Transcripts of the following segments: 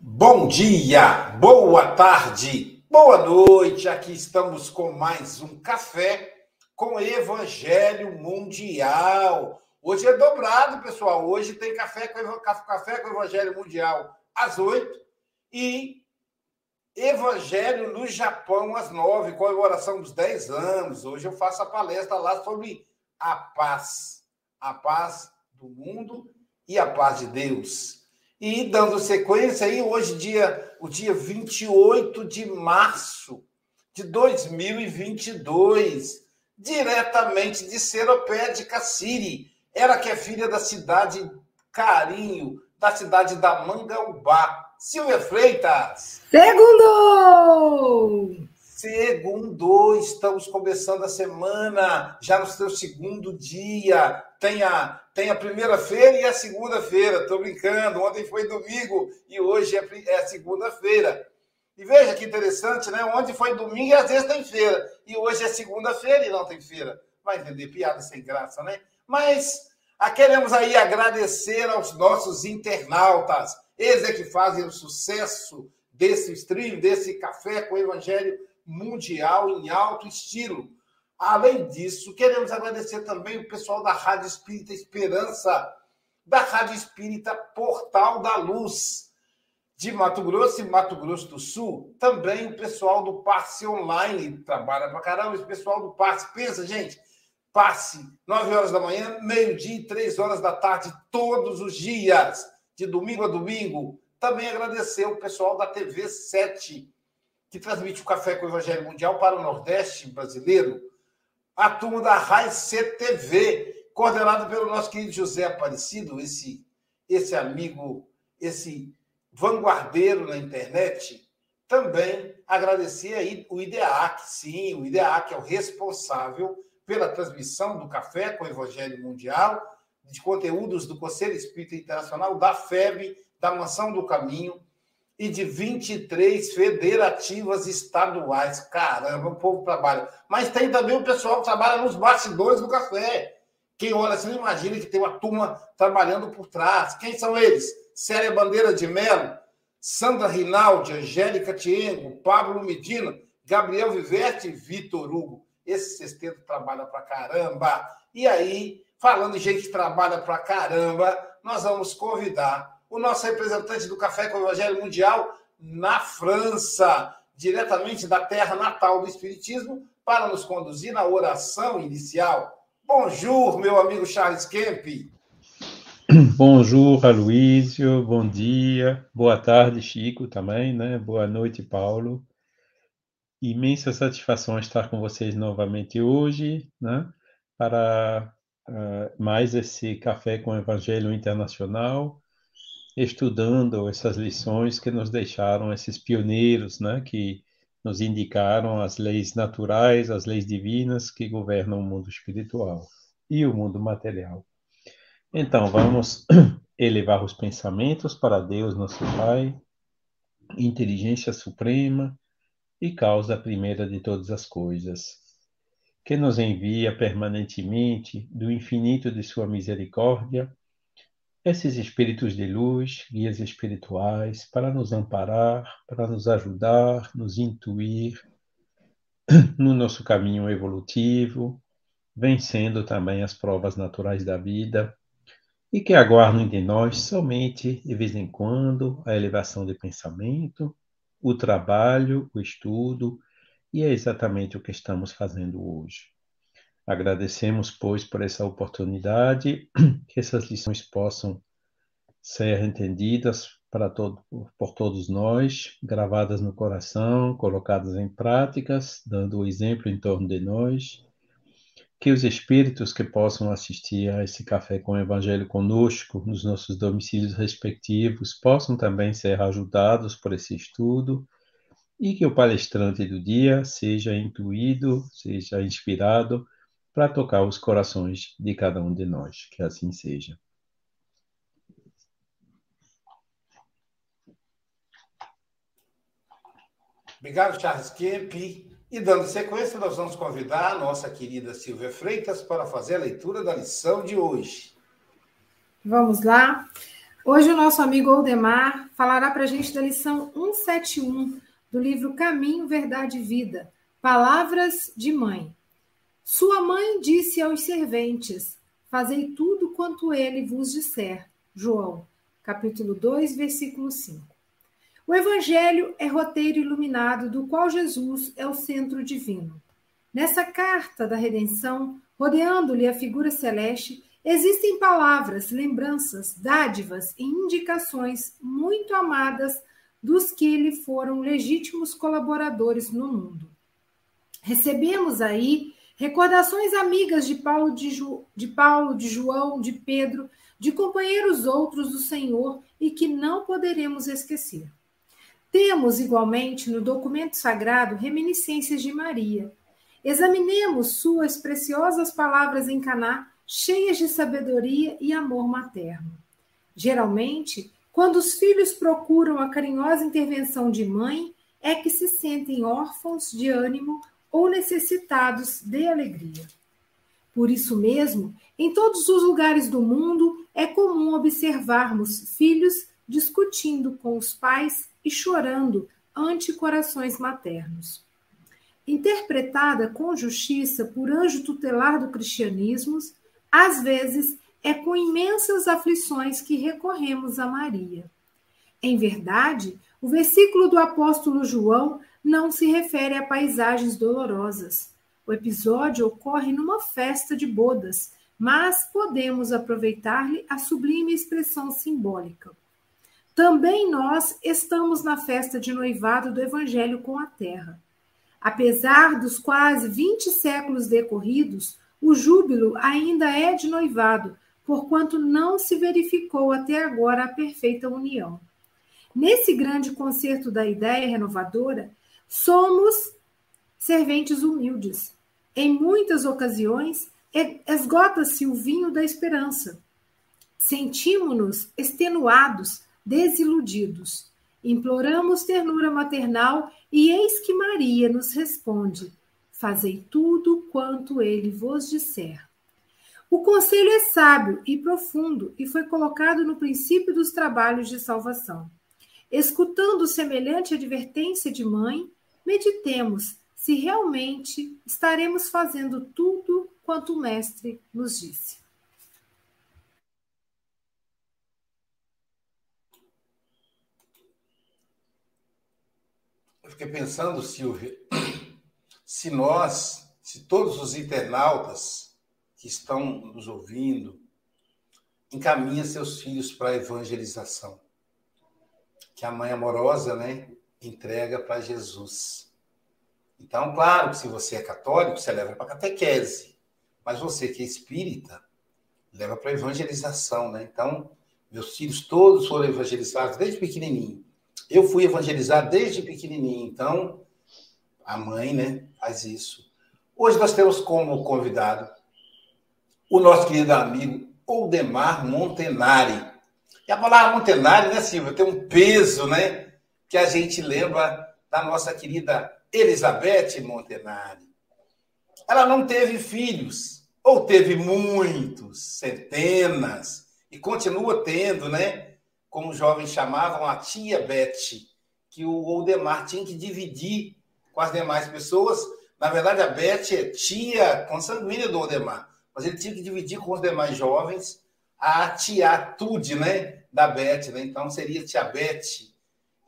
Bom dia, boa tarde, boa noite. Aqui estamos com mais um café com Evangelho Mundial. Hoje é dobrado, pessoal. Hoje tem café com, café com Evangelho Mundial às oito e Evangelho no Japão às nove, comemoração dos dez anos. Hoje eu faço a palestra lá sobre a paz, a paz do mundo e a paz de Deus. E dando sequência aí, hoje, dia, o dia 28 de março de 2022, diretamente de Seropé de Cassiri. Ela que é filha da cidade Carinho, da cidade da Mangaubá. Silvia Freitas. Segundo! Segundo, estamos começando a semana, já no seu segundo dia. Tem a, tem a primeira-feira e a segunda-feira. Estou brincando, ontem foi domingo e hoje é, é segunda-feira. E veja que interessante, né? Ontem foi domingo e às vezes tem feira. E hoje é segunda-feira e não tem feira. Vai entender, piada sem graça, né? Mas a, queremos aí agradecer aos nossos internautas. Eles é que fazem o sucesso desse stream, desse café com o Evangelho mundial em alto estilo. Além disso, queremos agradecer também o pessoal da Rádio Espírita Esperança, da Rádio Espírita Portal da Luz, de Mato Grosso e Mato Grosso do Sul. Também o pessoal do Passe Online, trabalha pra caramba, esse pessoal do Passe. Pensa, gente, passe 9 horas da manhã, meio-dia e 3 horas da tarde, todos os dias, de domingo a domingo. Também agradecer o pessoal da TV 7, que transmite o Café com o Evangelho Mundial para o Nordeste brasileiro, a turma da RAI CTV, coordenada pelo nosso querido José Aparecido, esse, esse amigo, esse vanguardeiro na internet. Também agradecer aí o IDEAC, sim, o IDEAC é o responsável pela transmissão do Café com o Evangelho Mundial, de conteúdos do Conselho Espírita Internacional, da FEB, da Mansão do Caminho, e de 23 federativas estaduais. Caramba, o povo trabalha. Mas tem também o pessoal que trabalha nos bastidores do café. Quem olha assim, imagina que tem uma turma trabalhando por trás. Quem são eles? Célia Bandeira de Mello, Sandra Rinaldi, Angélica Tiengo, Pablo Medina, Gabriel Viverte e Vitor Hugo. Esse sexteto trabalha pra caramba. E aí, falando de gente que trabalha pra caramba, nós vamos convidar o nosso representante do Café com o Evangelho Mundial na França, diretamente da terra natal do Espiritismo, para nos conduzir na oração inicial. Bonjour, meu amigo Charles Kemp. Bonjour, Aloísio, bom dia, boa tarde, Chico, também, né? Boa noite, Paulo. Imensa satisfação estar com vocês novamente hoje, né? Para uh, mais esse Café com o Evangelho Internacional, estudando essas lições que nos deixaram esses pioneiros, né? Que nos indicaram as leis naturais, as leis divinas que governam o mundo espiritual e o mundo material. Então, vamos elevar os pensamentos para Deus, nosso Pai, inteligência suprema e causa primeira de todas as coisas, que nos envia permanentemente do infinito de Sua misericórdia esses espíritos de luz, guias espirituais, para nos amparar, para nos ajudar, nos intuir no nosso caminho evolutivo, vencendo também as provas naturais da vida e que aguardam de nós somente, de vez em quando, a elevação de pensamento, o trabalho, o estudo, e é exatamente o que estamos fazendo hoje. Agradecemos, pois, por essa oportunidade, que essas lições possam ser entendidas para todo, por todos nós, gravadas no coração, colocadas em práticas, dando o exemplo em torno de nós. Que os espíritos que possam assistir a esse café com o Evangelho conosco, nos nossos domicílios respectivos, possam também ser ajudados por esse estudo e que o palestrante do dia seja intuído, seja inspirado para tocar os corações de cada um de nós. Que assim seja. Obrigado, Charles Kemp. E dando sequência, nós vamos convidar a nossa querida Silvia Freitas para fazer a leitura da lição de hoje. Vamos lá. Hoje o nosso amigo Oldemar falará para a gente da lição 171 do livro Caminho, Verdade e Vida, Palavras de Mãe. Sua mãe disse aos serventes: Fazei tudo quanto ele vos disser. João, capítulo 2, versículo 5. O Evangelho é roteiro iluminado do qual Jesus é o centro divino. Nessa carta da redenção, rodeando-lhe a figura celeste, existem palavras, lembranças, dádivas e indicações muito amadas dos que lhe foram legítimos colaboradores no mundo. Recebemos aí recordações amigas de Paulo de, Ju, de Paulo, de João, de Pedro, de companheiros outros do Senhor e que não poderemos esquecer. Temos, igualmente, no documento sagrado reminiscências de Maria. Examinemos suas preciosas palavras em Caná, cheias de sabedoria e amor materno. Geralmente, quando os filhos procuram a carinhosa intervenção de mãe, é que se sentem órfãos de ânimo ou necessitados de alegria. Por isso mesmo, em todos os lugares do mundo é comum observarmos filhos discutindo com os pais e chorando ante corações maternos. Interpretada com justiça por anjo tutelar do cristianismo, às vezes é com imensas aflições que recorremos a Maria. Em verdade, o versículo do apóstolo João não se refere a paisagens dolorosas. O episódio ocorre numa festa de bodas, mas podemos aproveitar-lhe a sublime expressão simbólica. Também nós estamos na festa de noivado do Evangelho com a Terra. Apesar dos quase 20 séculos decorridos, o júbilo ainda é de noivado, porquanto não se verificou até agora a perfeita união. Nesse grande concerto da ideia renovadora, somos serventes humildes. Em muitas ocasiões, esgota-se o vinho da esperança. Sentimos-nos extenuados desiludidos. Imploramos ternura maternal e eis que Maria nos responde: Fazei tudo quanto ele vos disser. O conselho é sábio e profundo e foi colocado no princípio dos trabalhos de salvação. Escutando semelhante advertência de mãe, meditemos se realmente estaremos fazendo tudo quanto o Mestre nos disse. Eu fiquei pensando, Silvia, se nós, se todos os internautas que estão nos ouvindo, encaminha seus filhos para a evangelização. Que a mãe amorosa, né, entrega para Jesus. Então, claro que se você é católico, você leva para catequese. Mas você que é espírita, leva para evangelização, né? Então, meus filhos todos foram evangelizados desde pequenininho. Eu fui evangelizado desde pequenininho, então a mãe, né, faz isso. Hoje nós temos como convidado o nosso querido amigo Oldemar Montenari. E a palavra Montenari, né, Silvia, tem um peso, né, que a gente lembra da nossa querida Elizabeth Montenari. Ela não teve filhos, ou teve muitos, centenas, e continua tendo, né? Como os jovens chamavam, a tia Beth, que o Oldemar tinha que dividir com as demais pessoas. Na verdade, a Beth é tia consanguínea do Oldemar, mas ele tinha que dividir com os demais jovens a tiatude, né? Da Beth, né? Então seria tia Beth,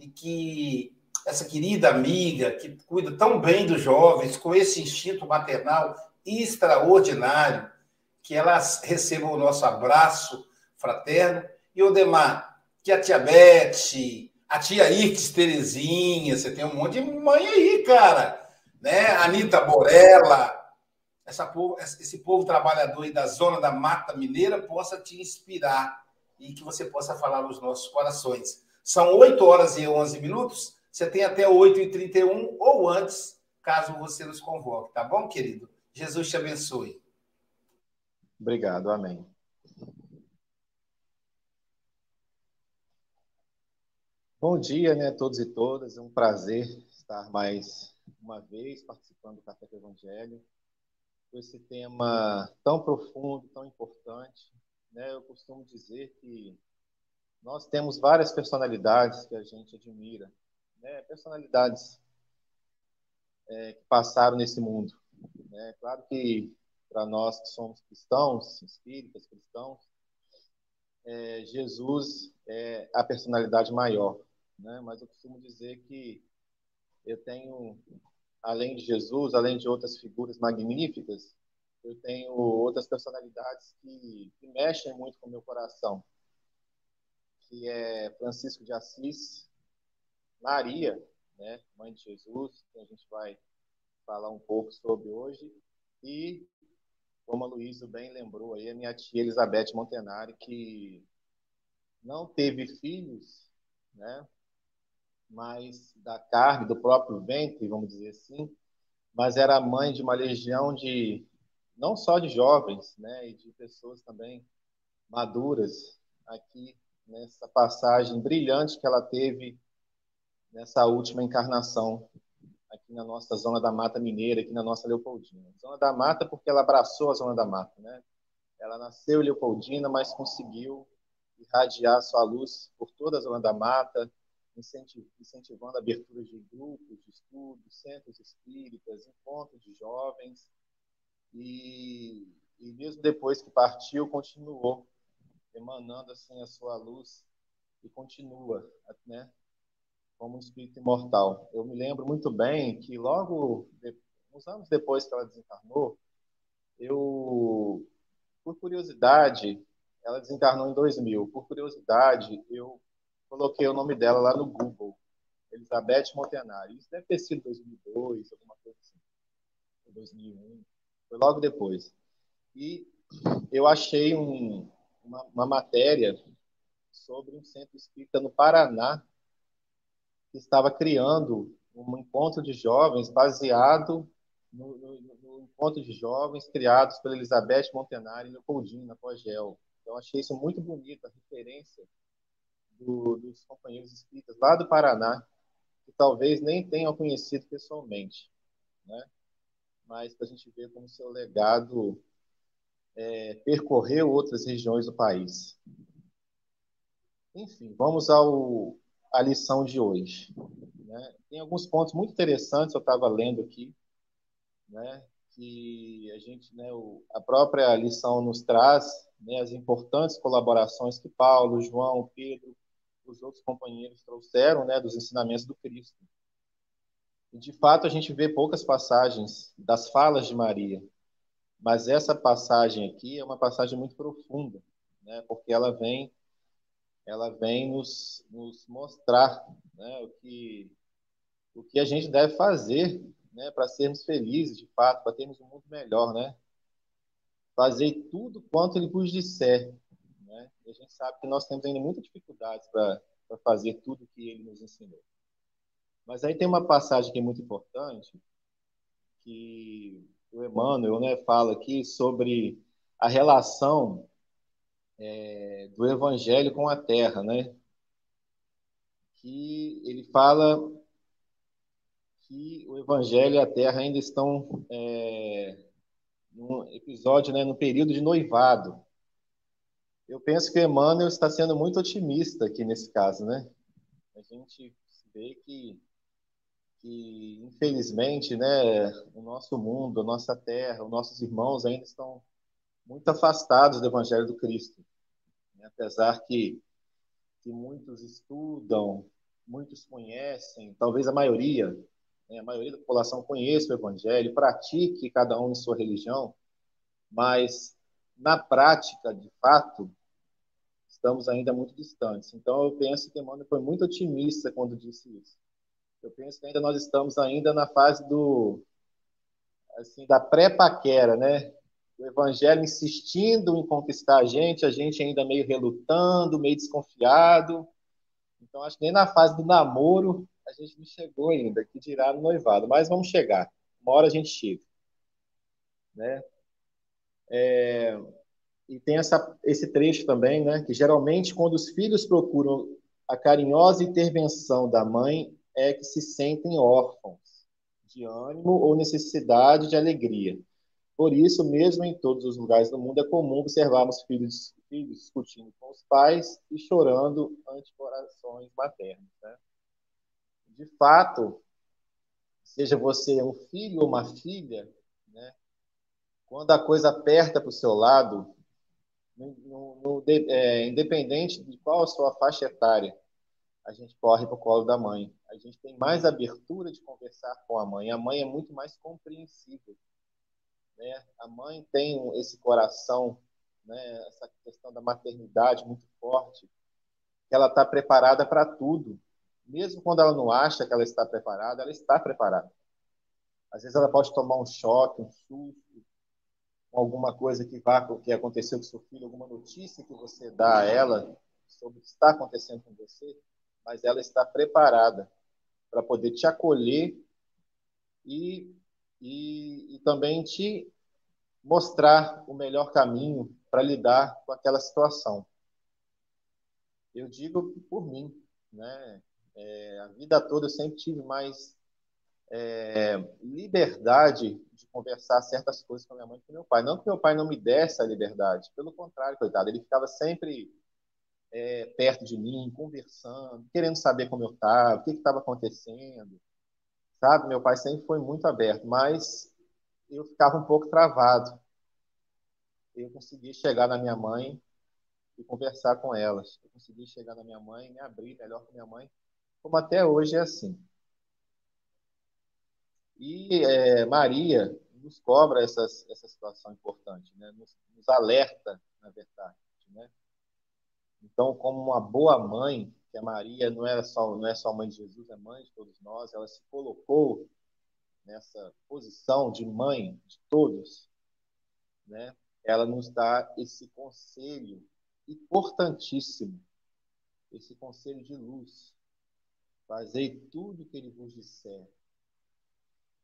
e que essa querida amiga que cuida tão bem dos jovens, com esse instinto maternal extraordinário, que elas recebam o nosso abraço fraterno. E o Demar, que a tia Beth, a tia Irtes Terezinha, você tem um monte de mãe aí, cara. Né? Anitta Borella, essa povo, esse povo trabalhador aí da zona da Mata Mineira possa te inspirar e que você possa falar nos nossos corações. São 8 horas e 11 minutos, você tem até 8 e 31 ou antes, caso você nos convoque, tá bom, querido? Jesus te abençoe. Obrigado, amém. Bom dia, né, todos e todas. É um prazer estar mais uma vez participando do Café do Evangelho. Com esse tema tão profundo, tão importante, né? Eu costumo dizer que nós temos várias personalidades que a gente admira, né? Personalidades é, que passaram nesse mundo. Né? Claro que para nós que somos cristãos, espíritas, cristãos, é, Jesus é a personalidade maior né? Mas eu costumo dizer que eu tenho, além de Jesus, além de outras figuras magníficas, eu tenho outras personalidades que, que mexem muito com o meu coração, que é Francisco de Assis, Maria, né, mãe de Jesus, que a gente vai falar um pouco sobre hoje, e como a Luísa bem lembrou aí, a minha tia Elizabeth Montenari, que não teve filhos, né, mais da carne, do próprio ventre, vamos dizer assim, mas era mãe de uma legião de não só de jovens, né, e de pessoas também maduras aqui nessa passagem brilhante que ela teve nessa última encarnação aqui na nossa zona da Mata Mineira, aqui na nossa Leopoldina. Zona da Mata porque ela abraçou a zona da Mata, né? Ela nasceu Leopoldina, mas conseguiu irradiar sua luz por toda a zona da Mata, incentivando a abertura de grupos de estudos, centros espíritas, encontros de jovens. E, e mesmo depois que partiu, continuou emanando assim a sua luz e continua, né, como um espírito imortal. Eu me lembro muito bem que logo uns anos depois que ela desencarnou, eu por curiosidade, ela desencarnou em 2000. Por curiosidade, eu coloquei o nome dela lá no Google, Elizabeth Montenari. Isso deve ter sido 2002, alguma coisa assim, 2001, foi logo depois. E eu achei um, uma, uma matéria sobre um centro espírita no Paraná que estava criando um encontro de jovens baseado no, no, no, encontro de jovens criados pela Elizabeth Montenari e Leopoldina, na Pogel. Então, achei isso muito bonito, a referência do, dos companheiros espíritas lá do Paraná, que talvez nem tenham conhecido pessoalmente, né? mas para a gente ver como seu legado é, percorreu outras regiões do país. Enfim, vamos ao, à lição de hoje. Né? Tem alguns pontos muito interessantes, eu estava lendo aqui, né? que a gente, né, o, a própria lição nos traz né, as importantes colaborações que Paulo, João, Pedro os outros companheiros trouxeram, né, dos ensinamentos do Cristo. E, de fato, a gente vê poucas passagens das falas de Maria, mas essa passagem aqui é uma passagem muito profunda, né? Porque ela vem, ela vem nos, nos mostrar, né? O que o que a gente deve fazer, né? Para sermos felizes, de fato, para termos um mundo melhor, né? Fazer tudo quanto ele vos disser, né? E a gente sabe que nós temos ainda muitas dificuldades para fazer tudo que ele nos ensinou. Mas aí tem uma passagem que é muito importante, que o Emmanuel né, fala aqui sobre a relação é, do Evangelho com a Terra, né? Que ele fala que o Evangelho e a Terra ainda estão é, num episódio, né, no período de noivado. Eu penso que Emmanuel está sendo muito otimista aqui nesse caso, né? A gente vê que que infelizmente, né, o nosso mundo, a nossa terra, os nossos irmãos ainda estão muito afastados do Evangelho do Cristo, né? apesar que que muitos estudam, muitos conhecem, talvez a maioria, né, a maioria da população conheça o Evangelho, pratique cada um em sua religião, mas na prática, de fato, estamos ainda muito distantes. Então, eu penso que Emmanuel foi muito otimista quando disse isso. Eu penso que ainda nós estamos ainda na fase do assim da pré-paquera, né? O evangelho insistindo em conquistar a gente, a gente ainda meio relutando, meio desconfiado. Então acho que nem na fase do namoro a gente não chegou ainda, que dirá no noivado, mas vamos chegar. Uma hora a gente chega, né? É, e tem essa, esse trecho também, né? Que geralmente quando os filhos procuram a carinhosa intervenção da mãe, é que se sentem órfãos de ânimo ou necessidade de alegria. Por isso, mesmo em todos os lugares do mundo, é comum observarmos filhos, filhos discutindo com os pais e chorando ante corações maternos. Né? De fato, seja você um filho ou uma filha, né? quando a coisa aperta para o seu lado, no, no, é, independente de qual a sua faixa etária, a gente corre para o colo da mãe. A gente tem mais abertura de conversar com a mãe. A mãe é muito mais compreensível. Né? A mãe tem esse coração, né? essa questão da maternidade muito forte, que ela está preparada para tudo. Mesmo quando ela não acha que ela está preparada, ela está preparada. Às vezes ela pode tomar um choque, um susto, alguma coisa que vá que aconteceu com seu filho, alguma notícia que você dá a ela sobre o que está acontecendo com você, mas ela está preparada para poder te acolher e, e, e também te mostrar o melhor caminho para lidar com aquela situação. Eu digo por mim, né? É, a vida toda eu sempre tive mais é, liberdade de conversar certas coisas com minha mãe e com meu pai. Não que meu pai não me desse a liberdade, pelo contrário, coitado, ele ficava sempre é, perto de mim, conversando, querendo saber como eu estava, o que estava acontecendo. Sabe, meu pai sempre foi muito aberto, mas eu ficava um pouco travado. Eu consegui chegar na minha mãe e conversar com elas. Eu consegui chegar na minha mãe, me abrir melhor com minha mãe, como até hoje é assim. E é, Maria nos cobra essas, essa situação importante, né? nos, nos alerta, na verdade. Né? Então, como uma boa mãe, que a Maria não é só não é só mãe de Jesus, é mãe de todos nós, ela se colocou nessa posição de mãe de todos, né? Ela nos dá esse conselho importantíssimo, esse conselho de luz. Fazei tudo o que ele vos disser.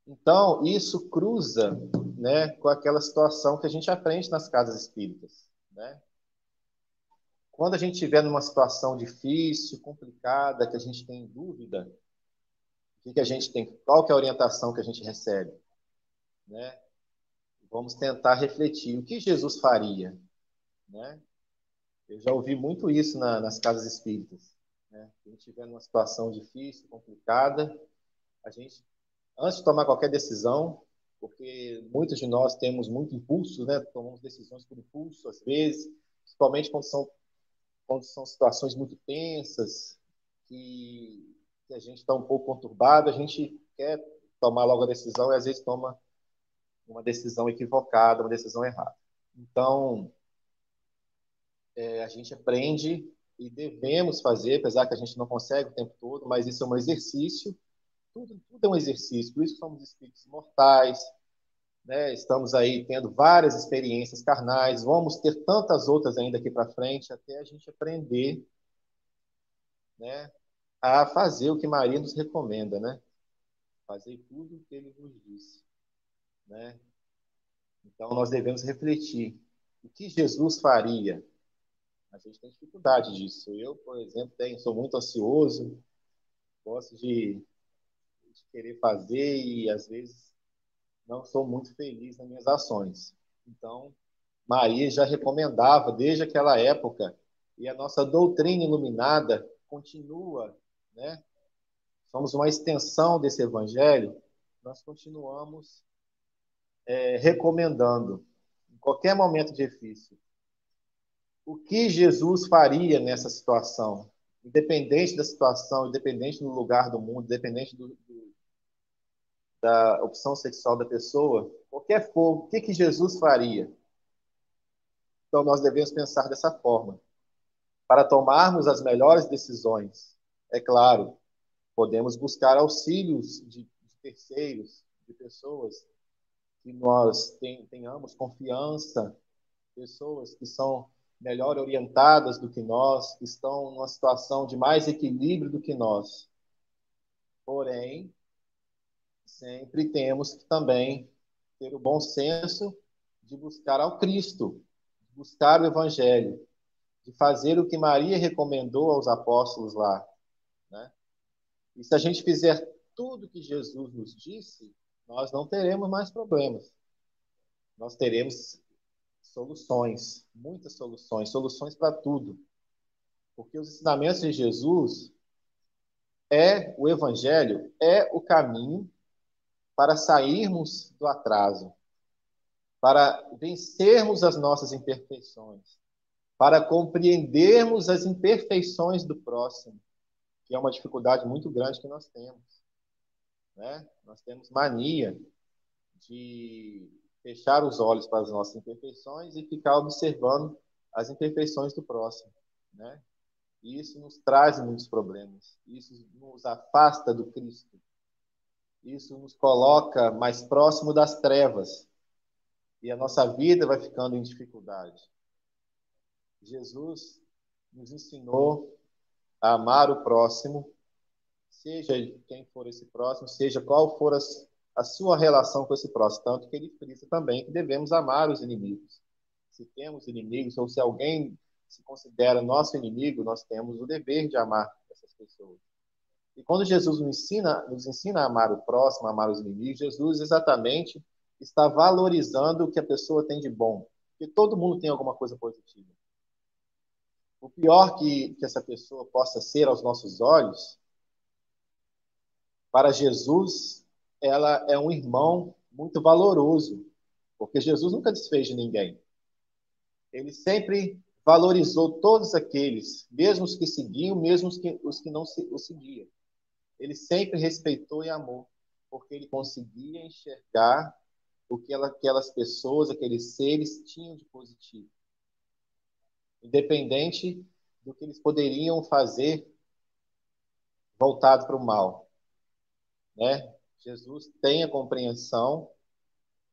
Então, isso cruza né, com aquela situação que a gente aprende nas casas espíritas. Né? Quando a gente estiver numa situação difícil, complicada, que a gente tem dúvida, o que, a gente tem, qual que é a orientação que a gente recebe? Né? Vamos tentar refletir o que Jesus faria. Né? Eu já ouvi muito isso na, nas casas espíritas. Né? A gente estiver numa situação difícil, complicada, a gente, antes de tomar qualquer decisão, porque muitos de nós temos muito impulso, né? tomamos decisões por impulso, às vezes, principalmente quando são quando são situações muito tensas, que, que a gente está um pouco conturbado, a gente quer tomar logo a decisão e às vezes toma uma decisão equivocada, uma decisão errada. Então, é, a gente aprende e devemos fazer, apesar que a gente não consegue o tempo todo, mas isso é um exercício. Tudo, tudo é um exercício, por isso somos espíritos mortais, né? estamos aí tendo várias experiências carnais, vamos ter tantas outras ainda aqui para frente, até a gente aprender né, a fazer o que Maria nos recomenda, né? Fazer tudo o que ele nos disse, né? Então nós devemos refletir o que Jesus faria. A gente tem dificuldade disso. Eu, por exemplo, tenho, sou muito ansioso, gosto de, de querer fazer e às vezes não sou muito feliz nas minhas ações. Então, Maria já recomendava desde aquela época e a nossa doutrina iluminada continua, né? Somos uma extensão desse evangelho. Nós continuamos é, recomendando, em qualquer momento difícil, o que Jesus faria nessa situação, independente da situação, independente do lugar do mundo, independente do, da opção sexual da pessoa, qualquer for, o que, que Jesus faria? Então nós devemos pensar dessa forma. Para tomarmos as melhores decisões, é claro, podemos buscar auxílios de, de terceiros, de pessoas que nós tenhamos confiança, pessoas que são melhor orientadas do que nós, que estão numa situação de mais equilíbrio do que nós. Porém, sempre temos que também ter o bom senso de buscar ao Cristo, buscar o Evangelho, de fazer o que Maria recomendou aos apóstolos lá. Né? E se a gente fizer tudo que Jesus nos disse, nós não teremos mais problemas. Nós teremos soluções, muitas soluções, soluções para tudo. Porque os ensinamentos de Jesus é o evangelho, é o caminho para sairmos do atraso, para vencermos as nossas imperfeições, para compreendermos as imperfeições do próximo, que é uma dificuldade muito grande que nós temos. Né? Nós temos mania de fechar os olhos para as nossas imperfeições e ficar observando as imperfeições do próximo. Né? E isso nos traz muitos problemas. Isso nos afasta do Cristo. Isso nos coloca mais próximo das trevas. E a nossa vida vai ficando em dificuldade. Jesus nos ensinou a amar o próximo, seja quem for esse próximo, seja qual for a, a sua relação com esse próximo. Tanto que ele frisa também que devemos amar os inimigos. Se temos inimigos, ou se alguém se considera nosso inimigo, nós temos o dever de amar essas pessoas. E quando Jesus nos ensina, nos ensina a amar o próximo, a amar os inimigos, Jesus exatamente está valorizando o que a pessoa tem de bom. Porque todo mundo tem alguma coisa positiva. O pior que, que essa pessoa possa ser aos nossos olhos, para Jesus, ela é um irmão muito valoroso, porque Jesus nunca desfez de ninguém. Ele sempre valorizou todos aqueles, mesmo os que seguiam, mesmo os que, os que não o seguiam. Ele sempre respeitou e amou, porque ele conseguia enxergar o que ela, aquelas pessoas, aqueles seres tinham de positivo independente do que eles poderiam fazer voltado para o mal. Né? Jesus tem a compreensão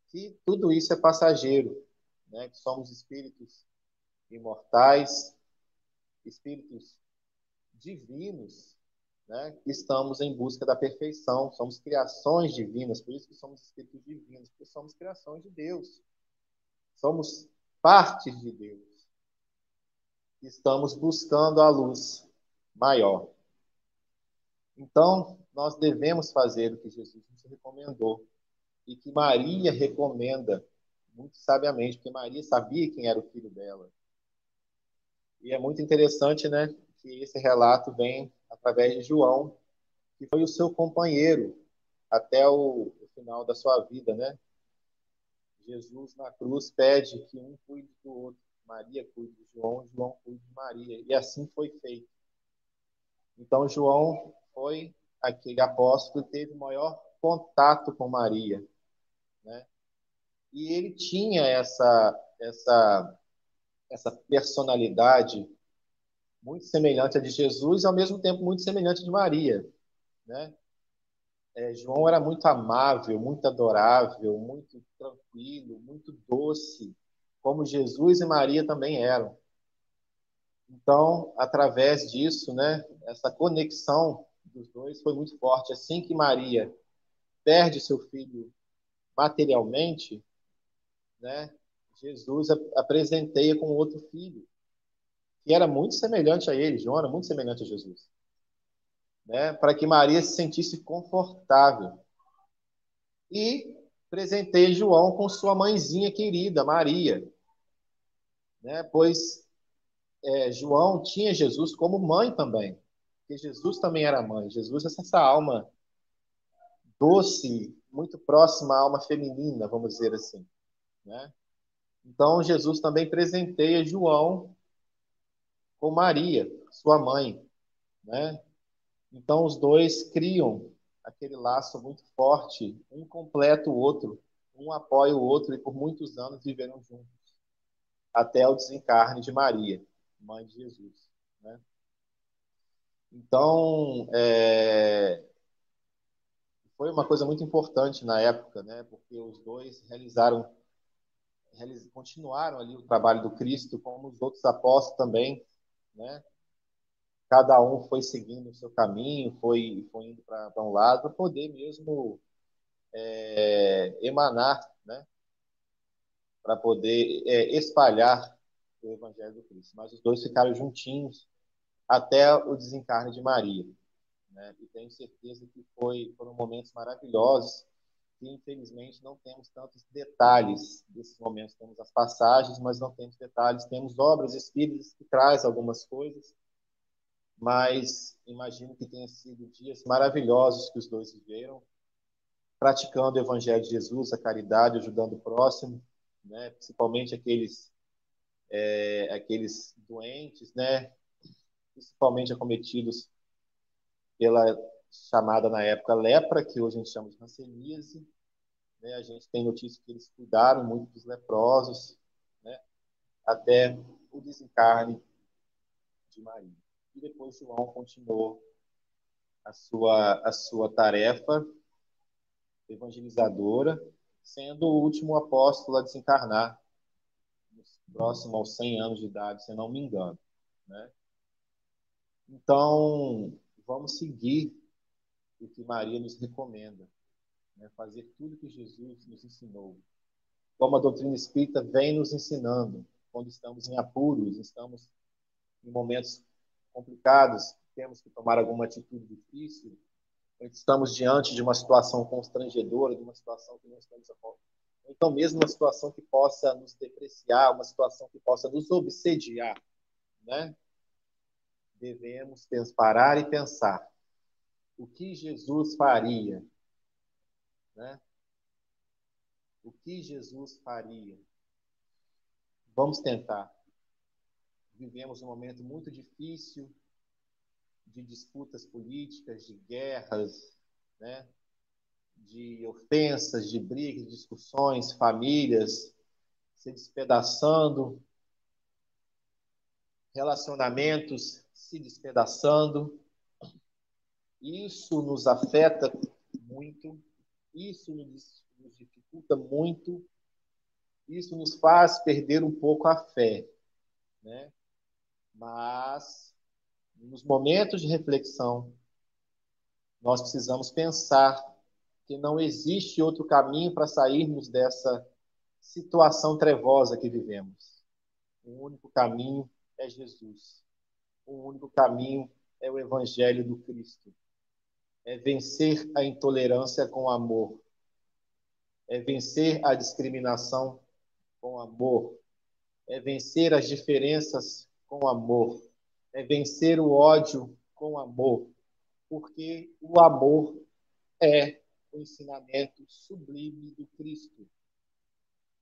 que tudo isso é passageiro, né? que somos espíritos imortais, espíritos divinos, né? estamos em busca da perfeição, somos criações divinas, por isso que somos espíritos divinos, porque somos criações de Deus, somos partes de Deus estamos buscando a luz maior. Então, nós devemos fazer o que Jesus nos recomendou e que Maria recomenda muito sabiamente, porque Maria sabia quem era o filho dela. E é muito interessante, né, que esse relato vem através de João, que foi o seu companheiro até o, o final da sua vida, né? Jesus na cruz pede que um cuide do outro. Maria cuide de João, João cuide de Maria. E assim foi feito. Então, João foi aquele apóstolo que teve maior contato com Maria. Né? E ele tinha essa, essa, essa personalidade muito semelhante à de Jesus e ao mesmo tempo muito semelhante à de Maria, né? É, João era muito amável, muito adorável, muito tranquilo, muito doce, como Jesus e Maria também eram. Então, através disso, né, essa conexão dos dois foi muito forte. Assim que Maria perde seu filho materialmente, né, Jesus apresenteia com outro filho, que era muito semelhante a ele, João era muito semelhante a Jesus. Né, para que Maria se sentisse confortável. E presenteia João com sua mãezinha querida, Maria. Né, pois é, João tinha Jesus como mãe também. Porque Jesus também era mãe. Jesus é essa alma doce, muito próxima à alma feminina, vamos dizer assim. Né? Então, Jesus também presenteia João com Maria, sua mãe. Né? Então, os dois criam aquele laço muito forte, um completa o outro, um apoia o outro, e por muitos anos viveram juntos, até o desencarne de Maria, mãe de Jesus. Né? Então, é... foi uma coisa muito importante na época, né? porque os dois realizaram continuaram ali o trabalho do Cristo, como os outros apóstolos também, né? Cada um foi seguindo o seu caminho, foi, foi indo para um lado, para poder mesmo é, emanar, né? Para poder é, espalhar o Evangelho do Cristo. Mas os dois ficaram juntinhos até o desencarne de Maria. Né? E tenho certeza que foi, foram momentos maravilhosos que infelizmente não temos tantos detalhes desses momentos. Temos as passagens, mas não temos detalhes. Temos obras espíritas que trazem algumas coisas, mas imagino que tenham sido dias maravilhosos que os dois viveram, praticando o Evangelho de Jesus, a caridade, ajudando o próximo, né? principalmente aqueles, é, aqueles doentes, né? principalmente acometidos pela chamada na época lepra, que hoje a gente chama de ranceníase. Né? A gente tem notícia que eles cuidaram muito dos leprosos, né? até o desencarne de Maria. E depois João continuou a sua, a sua tarefa evangelizadora, sendo o último apóstolo a desencarnar, próximo aos 100 anos de idade, se não me engano. Né? Então, vamos seguir o que Maria nos recomenda, né? fazer tudo que Jesus nos ensinou. Como a doutrina espírita vem nos ensinando, quando estamos em apuros, estamos em momentos complicados, temos que tomar alguma atitude difícil, estamos diante de uma situação constrangedora, de uma situação que não estamos a então mesmo uma situação que possa nos depreciar, uma situação que possa nos obsediar, né? Devemos parar e pensar o que Jesus faria, né? O que Jesus faria? Vamos tentar. Vivemos um momento muito difícil de disputas políticas, de guerras, né? de ofensas, de brigas, discussões, famílias se despedaçando, relacionamentos se despedaçando. Isso nos afeta muito, isso nos, nos dificulta muito, isso nos faz perder um pouco a fé, né? Mas nos momentos de reflexão, nós precisamos pensar que não existe outro caminho para sairmos dessa situação trevosa que vivemos. O único caminho é Jesus. O único caminho é o Evangelho do Cristo é vencer a intolerância com amor, é vencer a discriminação com amor, é vencer as diferenças com amor, é vencer o ódio com amor, porque o amor é o ensinamento sublime do Cristo.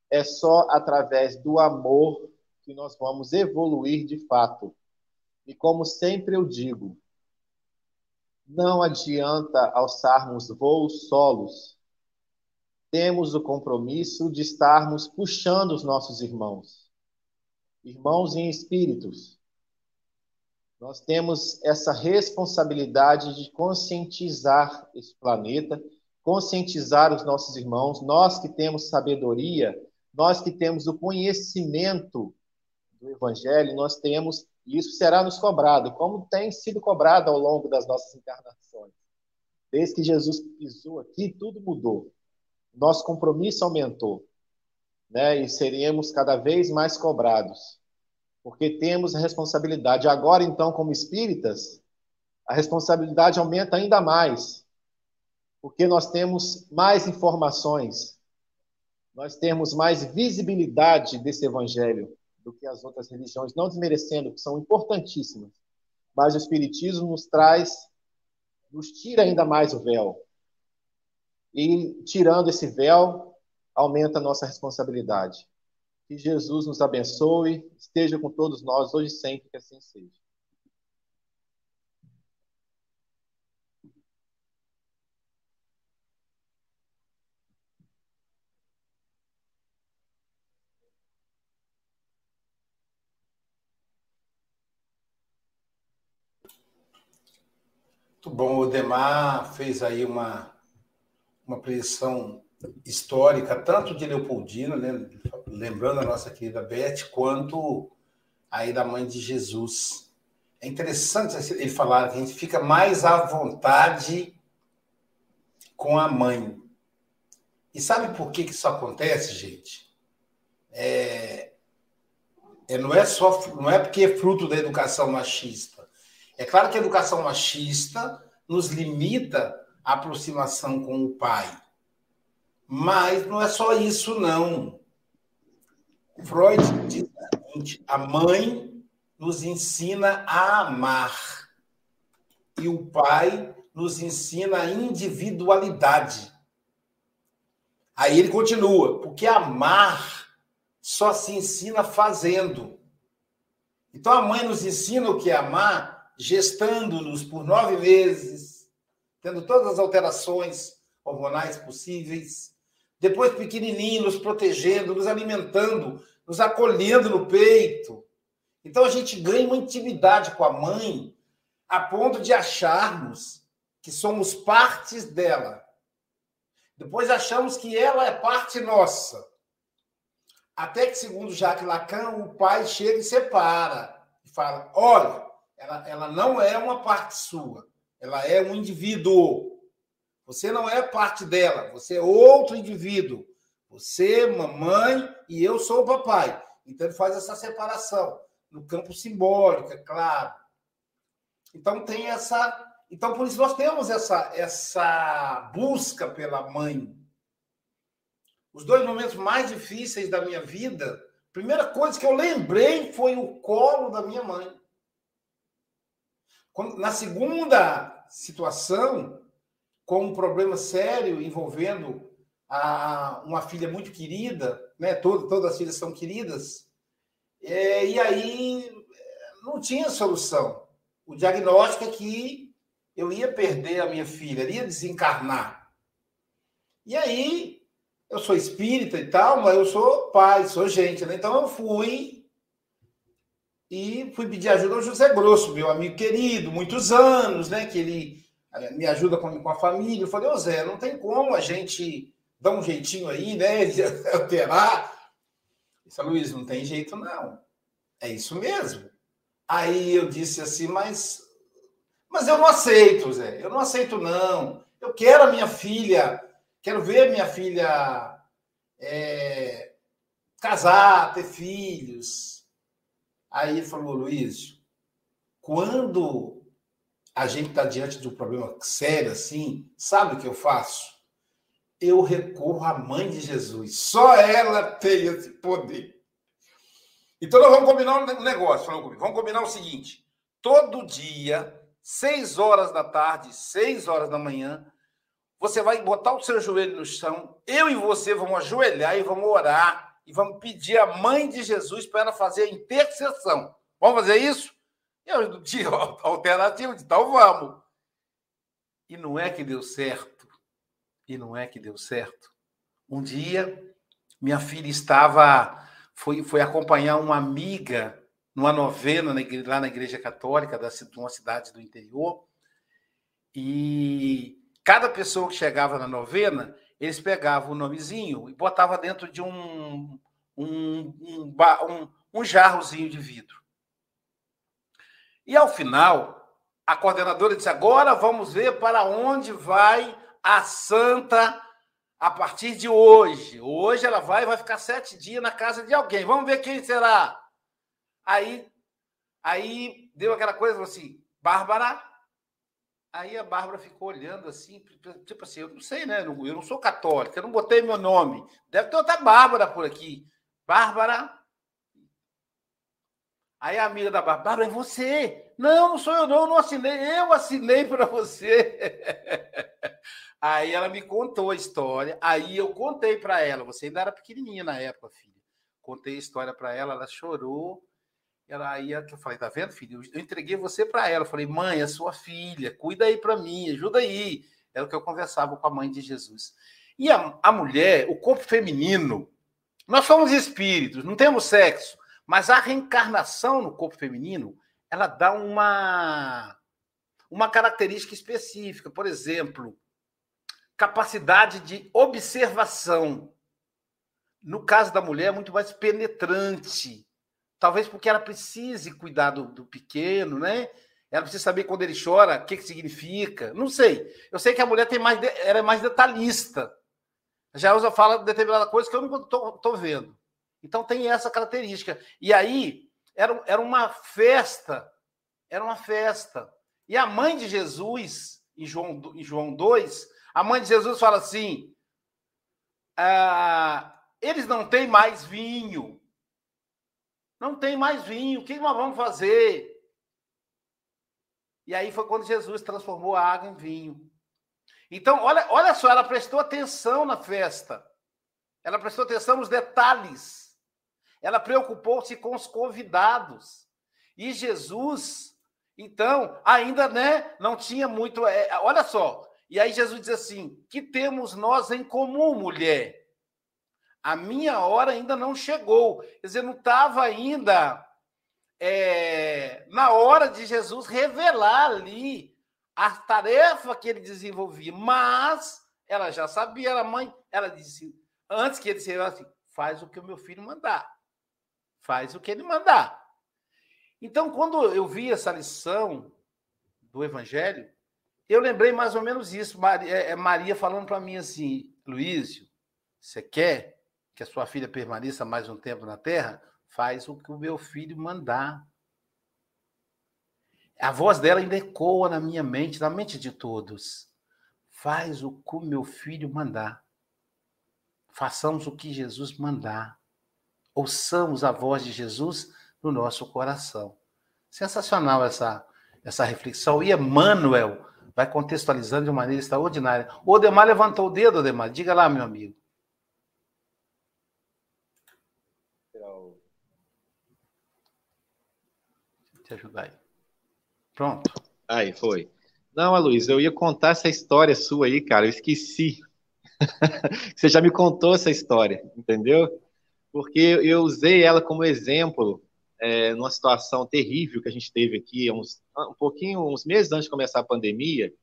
É só através do amor que nós vamos evoluir de fato. E como sempre eu digo, não adianta alçarmos voos solos. Temos o compromisso de estarmos puxando os nossos irmãos. irmãos em espíritos, nós temos essa responsabilidade de conscientizar esse planeta, conscientizar os nossos irmãos, nós que temos sabedoria, nós que temos o conhecimento do Evangelho, nós temos, e isso será nos cobrado, como tem sido cobrado ao longo das nossas encarnações. Desde que Jesus pisou aqui, tudo mudou. Nosso compromisso aumentou, né? E seremos cada vez mais cobrados, porque temos responsabilidade. Agora, então, como espíritas, a responsabilidade aumenta ainda mais, porque nós temos mais informações, nós temos mais visibilidade desse evangelho do que as outras religiões, não desmerecendo, que são importantíssimas. Mas o Espiritismo nos traz, nos tira ainda mais o véu. E tirando esse véu, aumenta a nossa responsabilidade. Que Jesus nos abençoe, esteja com todos nós hoje e sempre, que assim seja. Bom, o Demar fez aí uma, uma previsão histórica, tanto de Leopoldina, né, lembrando a nossa querida Beth, quanto aí da mãe de Jesus. É interessante ele falar que a gente fica mais à vontade com a mãe. E sabe por que, que isso acontece, gente? É, é, não é só não é porque é fruto da educação machista é claro que a educação machista nos limita a aproximação com o pai. Mas não é só isso, não. Freud diz o seguinte: a mãe nos ensina a amar e o pai nos ensina a individualidade. Aí ele continua, porque amar só se ensina fazendo. Então a mãe nos ensina o que é amar gestando-nos por nove meses, tendo todas as alterações hormonais possíveis, depois pequenininho, nos protegendo, nos alimentando, nos acolhendo no peito. Então a gente ganha uma intimidade com a mãe a ponto de acharmos que somos partes dela. Depois achamos que ela é parte nossa. Até que, segundo Jacques Lacan, o pai chega e separa e fala: olha, ela, ela não é uma parte sua, ela é um indivíduo. Você não é parte dela, você é outro indivíduo. Você, mamãe, e eu sou o papai. Então ele faz essa separação no campo simbólico, é claro. Então tem essa, então por isso nós temos essa essa busca pela mãe. Os dois momentos mais difíceis da minha vida, primeira coisa que eu lembrei foi o colo da minha mãe. Na segunda situação, com um problema sério envolvendo a, uma filha muito querida, né? Todo, todas as filhas são queridas, é, e aí não tinha solução. O diagnóstico é que eu ia perder a minha filha, ia desencarnar. E aí, eu sou espírita e tal, mas eu sou pai, sou gente, né? Então eu fui e fui pedir ajuda ao José Grosso, meu amigo querido, muitos anos, né? Que ele eh, me ajuda com, a família. Eu falei, ô Zé, não tem como a gente dar um jeitinho aí, né? De alterar. Ele falou, Luiz, não tem jeito, não. É isso mesmo. Aí eu disse assim, mas, mas eu não aceito, Zé. Eu não aceito, não. Eu quero a minha filha, quero ver minha filha é, casar, ter filhos Aí falou, Luiz, quando a gente está diante de um problema sério assim, sabe o que eu faço? Eu recorro à mãe de Jesus. Só ela tem esse poder. Então nós vamos combinar um negócio. Vamos combinar o seguinte: todo dia, seis horas da tarde, seis horas da manhã, você vai botar o seu joelho no chão, eu e você vamos ajoelhar e vamos orar e vamos pedir à mãe de Jesus para ela fazer a intercessão. Vamos fazer isso? Eu tinha alternativa, então vamos. E não é que deu certo. E não é que deu certo. Um dia, minha filha estava foi, foi acompanhar uma amiga numa novena lá na Igreja Católica de uma cidade do interior. E cada pessoa que chegava na novena, eles pegavam o nomezinho e botavam dentro de um, um, um, um, um jarrozinho de vidro. E ao final, a coordenadora disse: agora vamos ver para onde vai a santa a partir de hoje. Hoje ela vai vai ficar sete dias na casa de alguém. Vamos ver quem será. Aí, aí deu aquela coisa assim, Bárbara. Aí a Bárbara ficou olhando assim, tipo assim, eu não sei, né? Eu não sou católica, eu não botei meu nome. Deve ter outra Bárbara por aqui. Bárbara. Aí a amiga da Bárbara, Bárbara, é você. Não, não sou eu, não, eu não assinei, eu assinei para você. Aí ela me contou a história, aí eu contei para ela. Você ainda era pequenininha na época, filha. Contei a história para ela, ela chorou. Ela aí eu falei, tá vendo, filho? Eu entreguei você para ela. Eu falei, mãe, é sua filha, cuida aí para mim, ajuda aí. Era o que eu conversava com a mãe de Jesus. E a, a mulher, o corpo feminino, nós somos espíritos, não temos sexo, mas a reencarnação no corpo feminino, ela dá uma uma característica específica. Por exemplo, capacidade de observação. No caso da mulher, é muito mais penetrante Talvez porque ela precise cuidar do, do pequeno, né? Ela precisa saber quando ele chora, o que, que significa. Não sei. Eu sei que a mulher tem mais, de, ela é mais detalhista. Já usa fala de determinada coisa que eu não estou vendo. Então tem essa característica. E aí era, era uma festa, era uma festa. E a mãe de Jesus, em João, em João 2, a mãe de Jesus fala assim: ah, eles não têm mais vinho. Não tem mais vinho, o que nós vamos fazer? E aí foi quando Jesus transformou a água em vinho. Então, olha, olha só, ela prestou atenção na festa. Ela prestou atenção nos detalhes. Ela preocupou-se com os convidados. E Jesus, então, ainda né, não tinha muito. É, olha só. E aí Jesus diz assim: que temos nós em comum, mulher? A minha hora ainda não chegou. Quer dizer, não estava ainda é, na hora de Jesus revelar ali a tarefa que ele desenvolvia. Mas ela já sabia, a mãe, ela disse, antes que ele dissesse assim, faz o que o meu filho mandar. Faz o que ele mandar. Então, quando eu vi essa lição do Evangelho, eu lembrei mais ou menos isso. Maria, é, Maria falando para mim assim, Luísio, você quer que a sua filha permaneça mais um tempo na terra, faz o que o meu filho mandar. A voz dela ainda ecoa na minha mente, na mente de todos. Faz o que o meu filho mandar. Façamos o que Jesus mandar. Ouçamos a voz de Jesus no nosso coração. Sensacional essa, essa reflexão. E Emmanuel vai contextualizando de maneira extraordinária. O Odemar levantou o dedo, Odemar. Diga lá, meu amigo. Te ajudar aí. Pronto. Aí, foi. Não, Luiz, eu ia contar essa história sua aí, cara, eu esqueci. Você já me contou essa história, entendeu? Porque eu usei ela como exemplo é, numa situação terrível que a gente teve aqui, uns, um pouquinho, uns meses antes de começar a pandemia,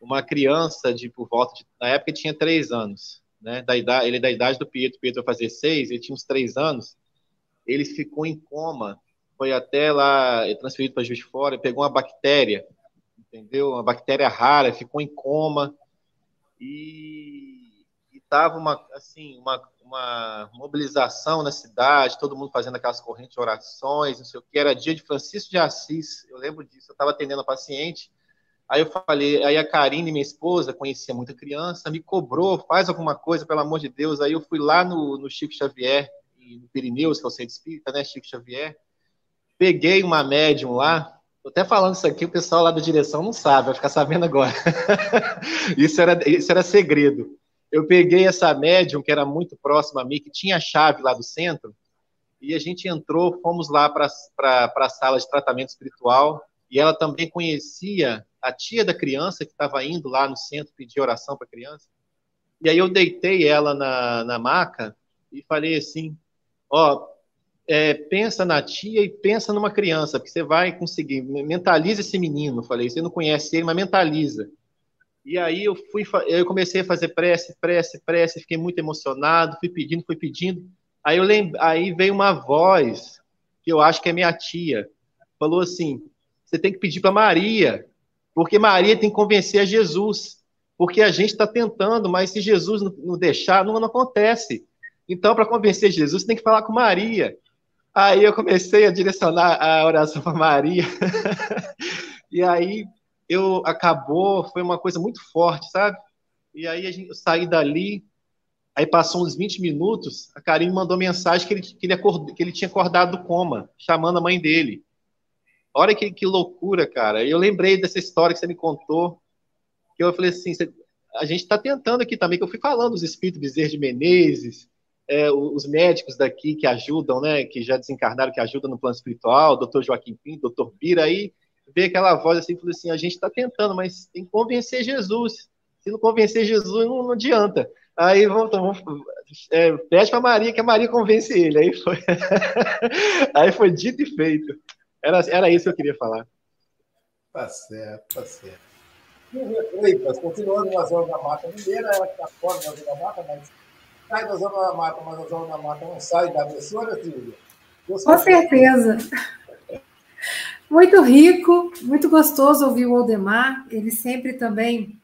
uma criança de por volta de, na época tinha três anos, né? Da idade, ele é da idade do Pietro, Pietro vai fazer seis, ele tinha uns três anos, ele ficou em coma foi até lá, é transferido para Juiz de Fora, pegou uma bactéria, entendeu? Uma bactéria rara, ficou em coma e estava uma assim uma, uma mobilização na cidade, todo mundo fazendo aquelas correntes de orações, não sei o que. Era dia de Francisco de Assis, eu lembro disso. Eu estava atendendo a paciente. Aí eu falei, aí a Karine, minha esposa, conhecia muita criança, me cobrou, faz alguma coisa, pelo amor de Deus. Aí eu fui lá no, no Chico Xavier, no Pirineus, que é o centro espírita, né, Chico Xavier, Peguei uma médium lá, tô até falando isso aqui, o pessoal lá da direção não sabe, vai ficar sabendo agora. isso, era, isso era segredo. Eu peguei essa médium, que era muito próxima a mim, que tinha a chave lá do centro, e a gente entrou, fomos lá para a sala de tratamento espiritual, e ela também conhecia a tia da criança que estava indo lá no centro pedir oração para a criança. E aí eu deitei ela na, na maca e falei assim: Ó, é, pensa na tia e pensa numa criança, porque você vai conseguir. Mentaliza esse menino, falei. Você não conhece ele, mas mentaliza. E aí eu fui, eu comecei a fazer prece, prece, prece, fiquei muito emocionado, fui pedindo, fui pedindo. Aí eu lembro, aí veio uma voz que eu acho que é minha tia, falou assim: você tem que pedir para Maria, porque Maria tem que convencer a Jesus, porque a gente está tentando, mas se Jesus não deixar, não, não acontece. Então, para convencer Jesus, você tem que falar com Maria. Aí eu comecei a direcionar a oração para Maria. e aí eu acabou, foi uma coisa muito forte, sabe? E aí a gente, eu saí dali, aí passou uns 20 minutos, a Karine mandou mensagem que ele, que ele, que ele tinha acordado do coma, chamando a mãe dele. Olha que, que loucura, cara. Eu lembrei dessa história que você me contou, que eu falei assim, a gente está tentando aqui também, que eu fui falando os espíritos Bezerra de Menezes, é, os médicos daqui que ajudam, né, que já desencarnaram, que ajudam no plano espiritual, doutor Joaquim Pinto, doutor Bira, aí veio aquela voz assim, falou assim, a gente está tentando, mas tem que convencer Jesus. Se não convencer Jesus, não, não adianta. Aí vamos, vamos é, pede para Maria que a Maria convence ele. Aí foi, aí foi dito e feito. Era, era isso que eu queria falar. Tá certo, tá certo. Freitas, continuando na zona da mata mineira, ela está fora da zona da mata, mas sai da zona da mata, mas a zona da mata não sai da pessoa, Silvia? Com certeza. Muito rico, muito gostoso ouvir o Aldemar. Ele sempre também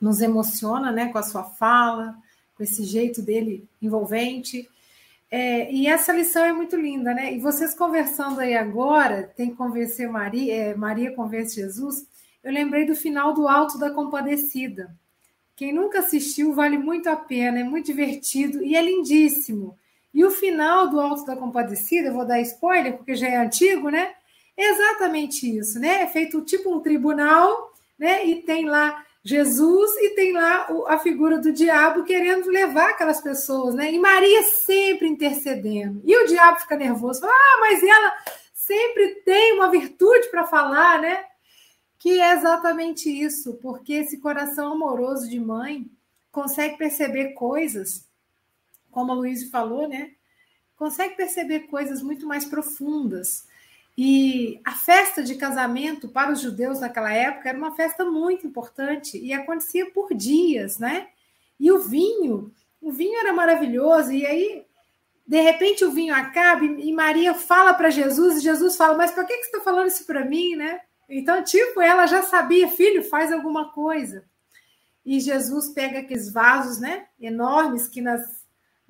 nos emociona né, com a sua fala, com esse jeito dele envolvente. É, e essa lição é muito linda, né? E vocês conversando aí agora, tem que convencer Maria, é, Maria convence Jesus. Eu lembrei do final do Alto da Compadecida. Quem nunca assistiu, vale muito a pena, é muito divertido e é lindíssimo. E o final do Alto da Compadecida, vou dar spoiler porque já é antigo, né? É exatamente isso, né? É feito tipo um tribunal, né? E tem lá Jesus e tem lá a figura do diabo querendo levar aquelas pessoas, né? E Maria sempre intercedendo. E o diabo fica nervoso, fala, ah, mas ela sempre tem uma virtude para falar, né? Que é exatamente isso, porque esse coração amoroso de mãe consegue perceber coisas, como a Luísa falou, né? Consegue perceber coisas muito mais profundas e a festa de casamento para os judeus naquela época era uma festa muito importante e acontecia por dias, né? E o vinho, o vinho era maravilhoso, e aí, de repente, o vinho acaba e Maria fala para Jesus, e Jesus fala: Mas por que, que você está falando isso para mim, né? Então, tipo, ela já sabia, filho, faz alguma coisa. E Jesus pega aqueles vasos, né, enormes que nas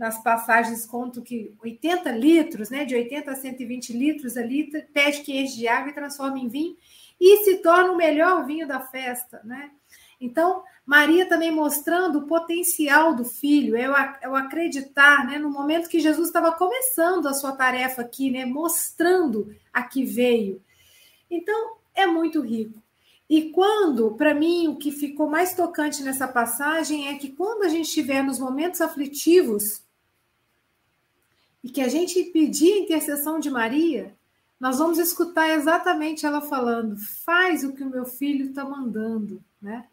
nas passagens conto que 80 litros, né, de 80 a 120 litros ali, pede que enche de água e transforma em vinho e se torna o melhor vinho da festa, né? Então, Maria também mostrando o potencial do filho, é o, é acreditar, né, no momento que Jesus estava começando a sua tarefa aqui, né, mostrando a que veio. Então, é muito rico. E quando, para mim, o que ficou mais tocante nessa passagem é que quando a gente estiver nos momentos aflitivos, e que a gente pedir a intercessão de Maria, nós vamos escutar exatamente ela falando: faz o que o meu filho está mandando, né?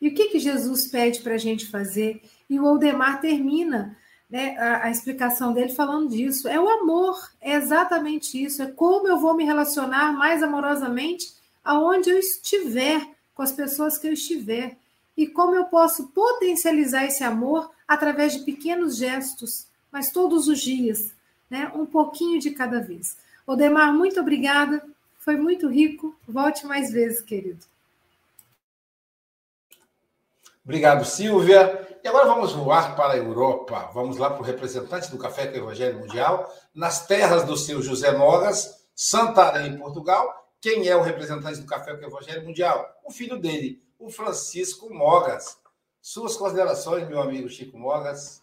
E o que, que Jesus pede para a gente fazer? E o Aldemar termina né, a, a, explicação dele falando disso. É o amor, é exatamente isso. É como eu vou me relacionar mais amorosamente aonde eu estiver, com as pessoas que eu estiver. E como eu posso potencializar esse amor através de pequenos gestos, mas todos os dias, né? um pouquinho de cada vez. Odemar, muito obrigada, foi muito rico. Volte mais vezes, querido. Obrigado, Silvia. E agora vamos voar para a Europa. Vamos lá para o representante do Café com o Evangelho Mundial, nas terras do seu José Mogas, Santarém, Portugal. Quem é o representante do Café com o Evangelho Mundial? O filho dele, o Francisco Mogas. Suas considerações, meu amigo Chico Mogas.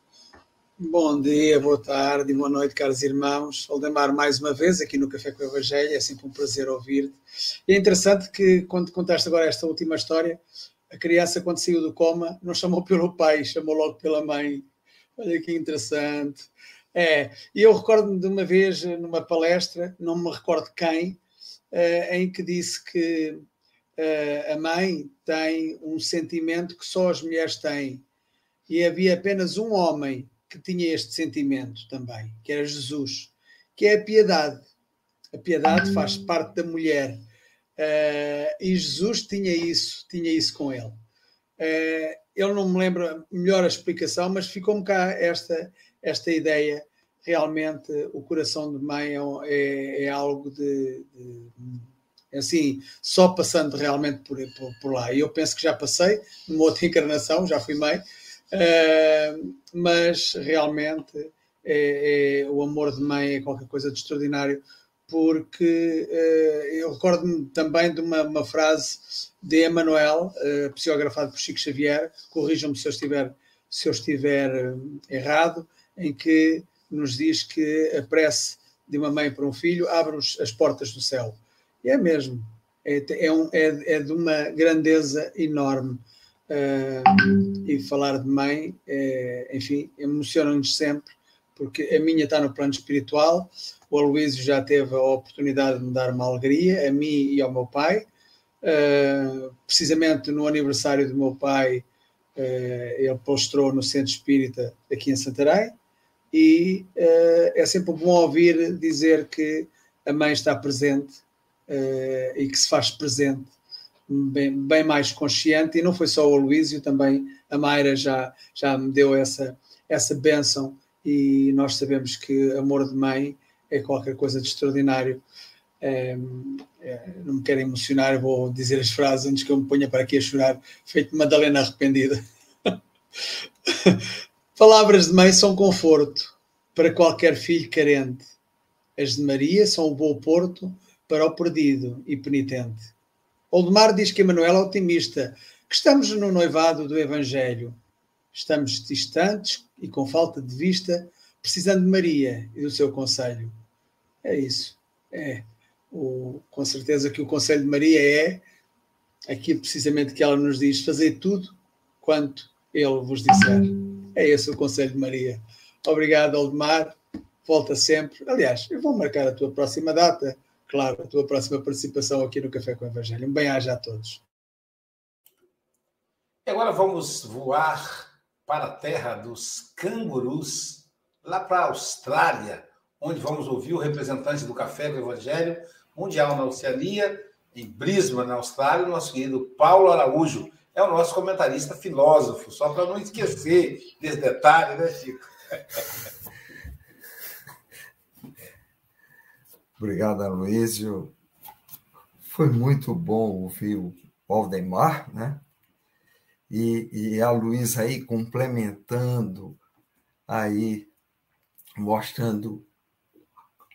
Bom dia, boa tarde, boa noite, caros irmãos. Aldemar, mais uma vez aqui no Café com o Evangelho, é sempre um prazer ouvir-te. É interessante que, quando contaste agora esta última história, a criança, quando saiu do coma, não chamou pelo pai, chamou logo pela mãe. Olha que interessante. É, e eu recordo-me de uma vez numa palestra, não me recordo quem, uh, em que disse que uh, a mãe tem um sentimento que só as mulheres têm. E havia apenas um homem que tinha este sentimento também, que era Jesus, que é a piedade. A piedade faz parte da mulher. Uh, e Jesus tinha isso, tinha isso com ele. Uh, ele não me lembra melhor a explicação, mas ficou-me cá esta, esta ideia. Realmente, o coração de mãe é, é, é algo de, de, assim, só passando realmente por, por, por, lá. E eu penso que já passei numa outra encarnação, já fui mãe, uh, mas realmente é, é, o amor de mãe é qualquer coisa de extraordinário porque uh, eu recordo-me também de uma, uma, frase de Emmanuel, uh, psicografado por Chico Xavier, corrijam-me se eu estiver, se eu estiver uh, errado, em que nos diz que a prece de uma mãe para um filho abre as portas do céu. E é mesmo, é, é, um, é, é de uma grandeza enorme. e falar de mãe, é, enfim, emociona-nos sempre, porque a minha está no plano espiritual, o Aloysio já teve a oportunidade de me dar uma alegria, a mim e ao meu pai. Uh, precisamente no aniversário do meu pai, uh, ele postrou no Centro Espírita aqui em Santarém. E uh, é sempre bom ouvir dizer que a mãe está presente e que se faz presente bem, bem, mais consciente. E não foi só o Aloysio, também a Mayra já, já me deu essa, essa bênção. E nós sabemos que amor de mãe é qualquer coisa de extraordinário. É, é, não me quero emocionar, vou dizer as frases antes que eu me ponha para aqui a chorar, feito Madalena arrependida. Palavras de mãe são conforto para qualquer filho carente. As de Maria são o bom porto para o perdido e penitente. Oldemar diz que Emanuel é otimista, que estamos no noivado do Evangelho. Estamos distantes e com falta de vista, precisando de Maria e do seu conselho. É isso. É. O, com certeza que o Conselho de Maria é aquilo precisamente que ela nos diz: fazer tudo quanto ele vos disser. É esse o Conselho de Maria. Obrigado, Aldemar. Volta sempre. Aliás, eu vou marcar a tua próxima data, claro, a tua próxima participação aqui no Café com o Evangelho. Um bem-aja a todos. Agora vamos voar para a terra dos cangurus, lá para a Austrália onde vamos ouvir o representante do Café do Evangelho Mundial na Oceania, em Brisbane, na Austrália, nosso querido Paulo Araújo. É o nosso comentarista filósofo, só para não esquecer desse detalhe, né, Chico? Obrigado, Aloysio. Foi muito bom ouvir o Valdemar, né? E, e a Luísa aí complementando, aí mostrando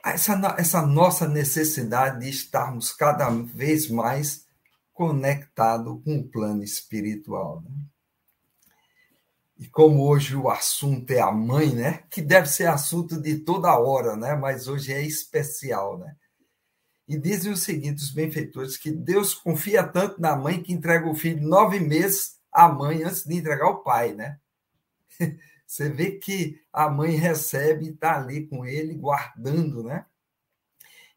essa, essa nossa necessidade de estarmos cada vez mais conectados com o plano espiritual. Né? E como hoje o assunto é a mãe, né? Que deve ser assunto de toda hora, né? Mas hoje é especial, né? E dizem o seguinte, os benfeitores, que Deus confia tanto na mãe que entrega o filho nove meses à mãe antes de entregar o pai, né? Você vê que a mãe recebe e está ali com ele, guardando, né?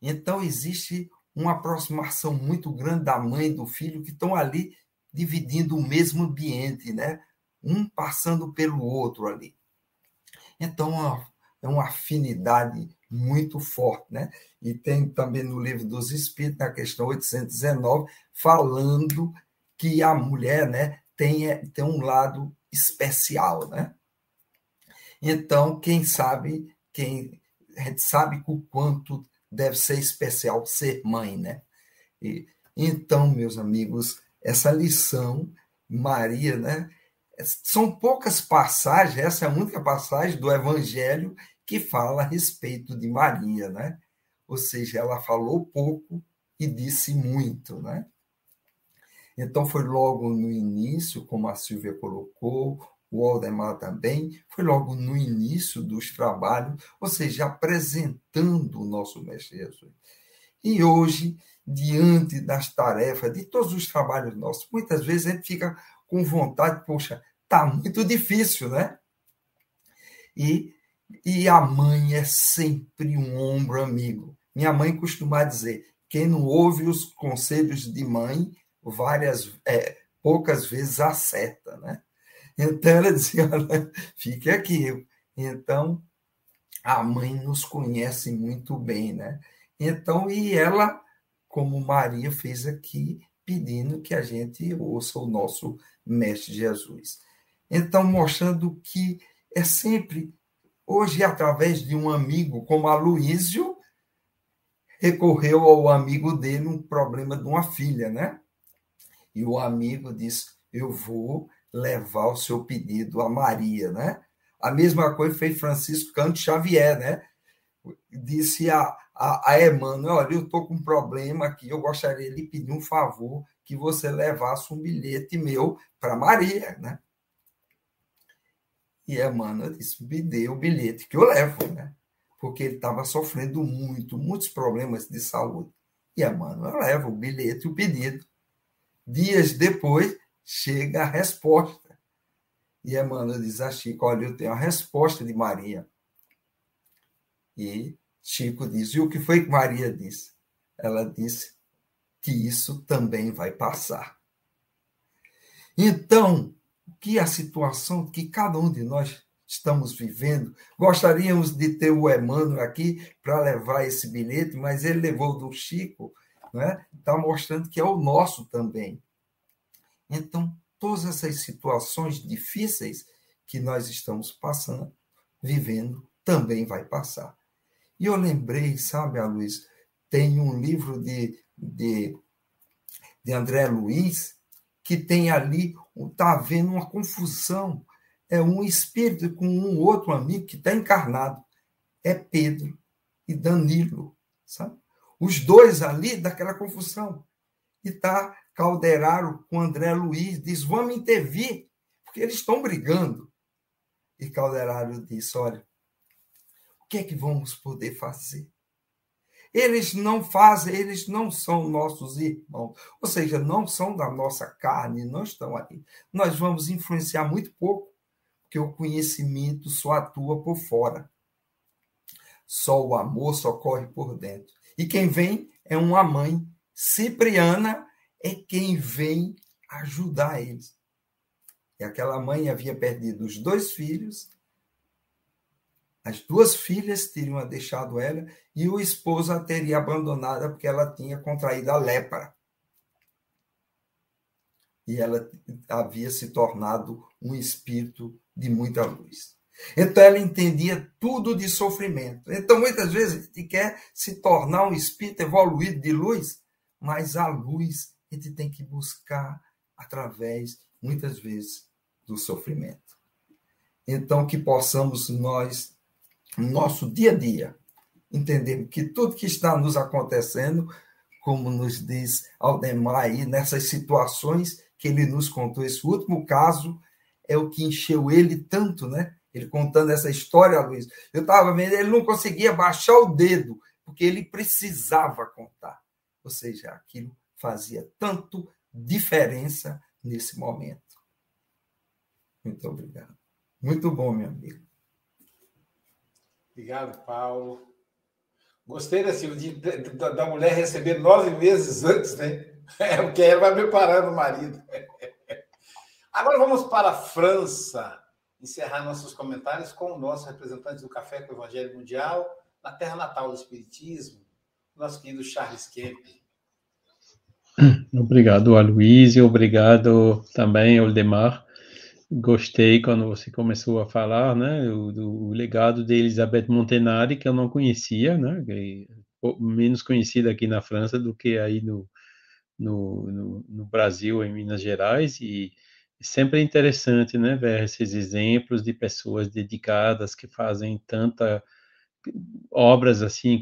Então, existe uma aproximação muito grande da mãe e do filho que estão ali dividindo o mesmo ambiente, né? Um passando pelo outro ali. Então, é uma afinidade muito forte, né? E tem também no livro dos Espíritos, na questão 819, falando que a mulher, né, tem, tem um lado especial, né? Então, quem sabe, quem a gente sabe o quanto deve ser especial ser mãe, né? E, então, meus amigos, essa lição, Maria, né? São poucas passagens, essa é a única passagem do Evangelho que fala a respeito de Maria, né? Ou seja, ela falou pouco e disse muito, né? Então foi logo no início, como a Silvia colocou, o Aldemar também, foi logo no início dos trabalhos, ou seja, apresentando o nosso Mestre Jesus. E hoje, diante das tarefas, de todos os trabalhos nossos, muitas vezes a gente fica com vontade, poxa, tá muito difícil, né? E, e a mãe é sempre um ombro amigo. Minha mãe costuma dizer: quem não ouve os conselhos de mãe, várias, é, poucas vezes acerta, né? Então ela dizia: fique aqui. Então, a mãe nos conhece muito bem, né? Então, e ela, como Maria fez aqui, pedindo que a gente ouça o nosso Mestre Jesus. Então, mostrando que é sempre, hoje, através de um amigo como Aloísio, recorreu ao amigo dele um problema de uma filha, né? E o amigo disse: Eu vou levar o seu pedido a Maria, né? A mesma coisa fez Francisco Canto Xavier, né? Disse a, a, a Emmanuel: Olha, eu estou com um problema aqui, eu gostaria de pedir um favor que você levasse um bilhete meu para Maria, né? E Emmanuel disse: Me dê o bilhete que eu levo, né? Porque ele estava sofrendo muito, muitos problemas de saúde. E Emmanuel leva o bilhete e o pedido. Dias depois, chega a resposta. E Emmanuel diz a Chico: Olha, eu tenho a resposta de Maria. E Chico diz: E o que foi que Maria disse? Ela disse que isso também vai passar. Então, que a situação que cada um de nós estamos vivendo, gostaríamos de ter o Emmanuel aqui para levar esse bilhete, mas ele levou do Chico, está né? Tá mostrando que é o nosso também. Então, todas essas situações difíceis que nós estamos passando, vivendo, também vai passar. E eu lembrei, sabe, Luiz, tem um livro de, de, de André Luiz que tem ali, está havendo uma confusão. É um espírito com um outro amigo que está encarnado. É Pedro e Danilo, sabe? Os dois ali daquela confusão. E está Calderaro com André Luiz, diz: vamos intervir, porque eles estão brigando. E Calderaro disse: olha, o que é que vamos poder fazer? Eles não fazem, eles não são nossos irmãos, ou seja, não são da nossa carne, não estão aqui. Nós vamos influenciar muito pouco, porque o conhecimento só atua por fora. Só o amor só corre por dentro. E quem vem é uma mãe cipriana é quem vem ajudar eles. E aquela mãe havia perdido os dois filhos, as duas filhas teriam deixado ela e o esposo a teria abandonada porque ela tinha contraído a lepra. E ela havia se tornado um espírito de muita luz. Então ela entendia tudo de sofrimento. Então muitas vezes a gente quer se tornar um espírito evoluído de luz, mas a luz a gente tem que buscar através, muitas vezes, do sofrimento. Então, que possamos nós, no nosso dia a dia, entender que tudo que está nos acontecendo, como nos diz Aldemar aí, nessas situações que ele nos contou, esse último caso é o que encheu ele tanto, né? Ele contando essa história, Luiz. Eu estava vendo, ele não conseguia baixar o dedo, porque ele precisava contar. Ou seja, aquilo fazia tanto diferença nesse momento. Muito obrigado. Muito bom, meu amigo. Obrigado, Paulo. Gostei assim, de, da, da mulher receber nove meses antes, né? É, porque ela vai preparando o marido. Agora vamos para a França, encerrar nossos comentários com o nosso representante do Café com o Evangelho Mundial, na terra natal do Espiritismo, nosso querido Charles Kemp. Obrigado, Aloysio. Obrigado também, Oldemar. Gostei quando você começou a falar, né, do, do legado de Elizabeth Montenari, que eu não conhecia, né, menos conhecida aqui na França do que aí no, no, no, no Brasil, em Minas Gerais, e sempre é interessante, né, ver esses exemplos de pessoas dedicadas que fazem tanta obras assim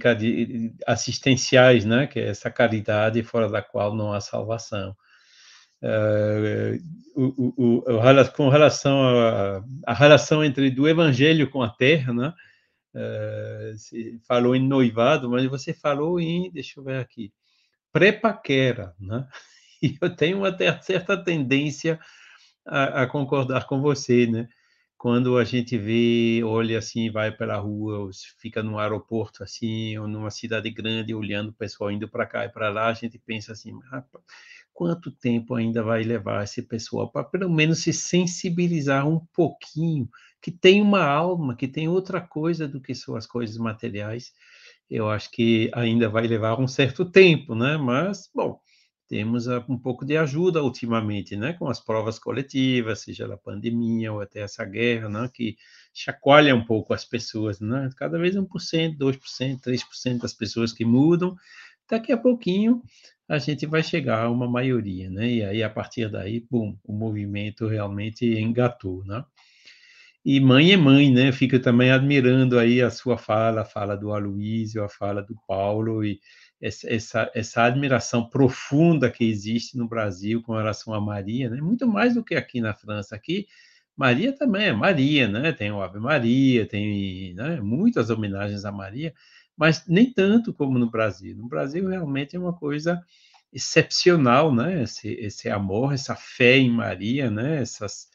assistenciais, né? Que é essa caridade fora da qual não há salvação. Uh, o, o, o, com relação à relação entre do Evangelho com a Terra, né? Uh, falou em noivado, mas você falou em, deixa eu ver aqui, pré-paquera, né? E eu tenho uma certa tendência a, a concordar com você, né? quando a gente vê, olha assim, vai pela rua, fica no aeroporto assim, ou numa cidade grande, olhando o pessoal indo para cá e para lá, a gente pensa assim, quanto tempo ainda vai levar esse pessoal para pelo menos se sensibilizar um pouquinho, que tem uma alma, que tem outra coisa do que só as coisas materiais. Eu acho que ainda vai levar um certo tempo, né? Mas, bom, temos um pouco de ajuda ultimamente, né? Com as provas coletivas, seja a pandemia ou até essa guerra, né? Que chacoalha um pouco as pessoas, né? Cada vez 1%, 2%, 3% das pessoas que mudam. Daqui a pouquinho a gente vai chegar a uma maioria, né? E aí, a partir daí, bum, o movimento realmente engatou, né? E mãe é mãe, né? Fico também admirando aí a sua fala, a fala do Aloísio, a fala do Paulo, e essa, essa admiração profunda que existe no Brasil com relação a Maria, né? Muito mais do que aqui na França. Aqui, Maria também é Maria, né? Tem o Ave Maria, tem né? muitas homenagens a Maria, mas nem tanto como no Brasil. No Brasil, realmente é uma coisa excepcional, né? Esse, esse amor, essa fé em Maria, né? Essas,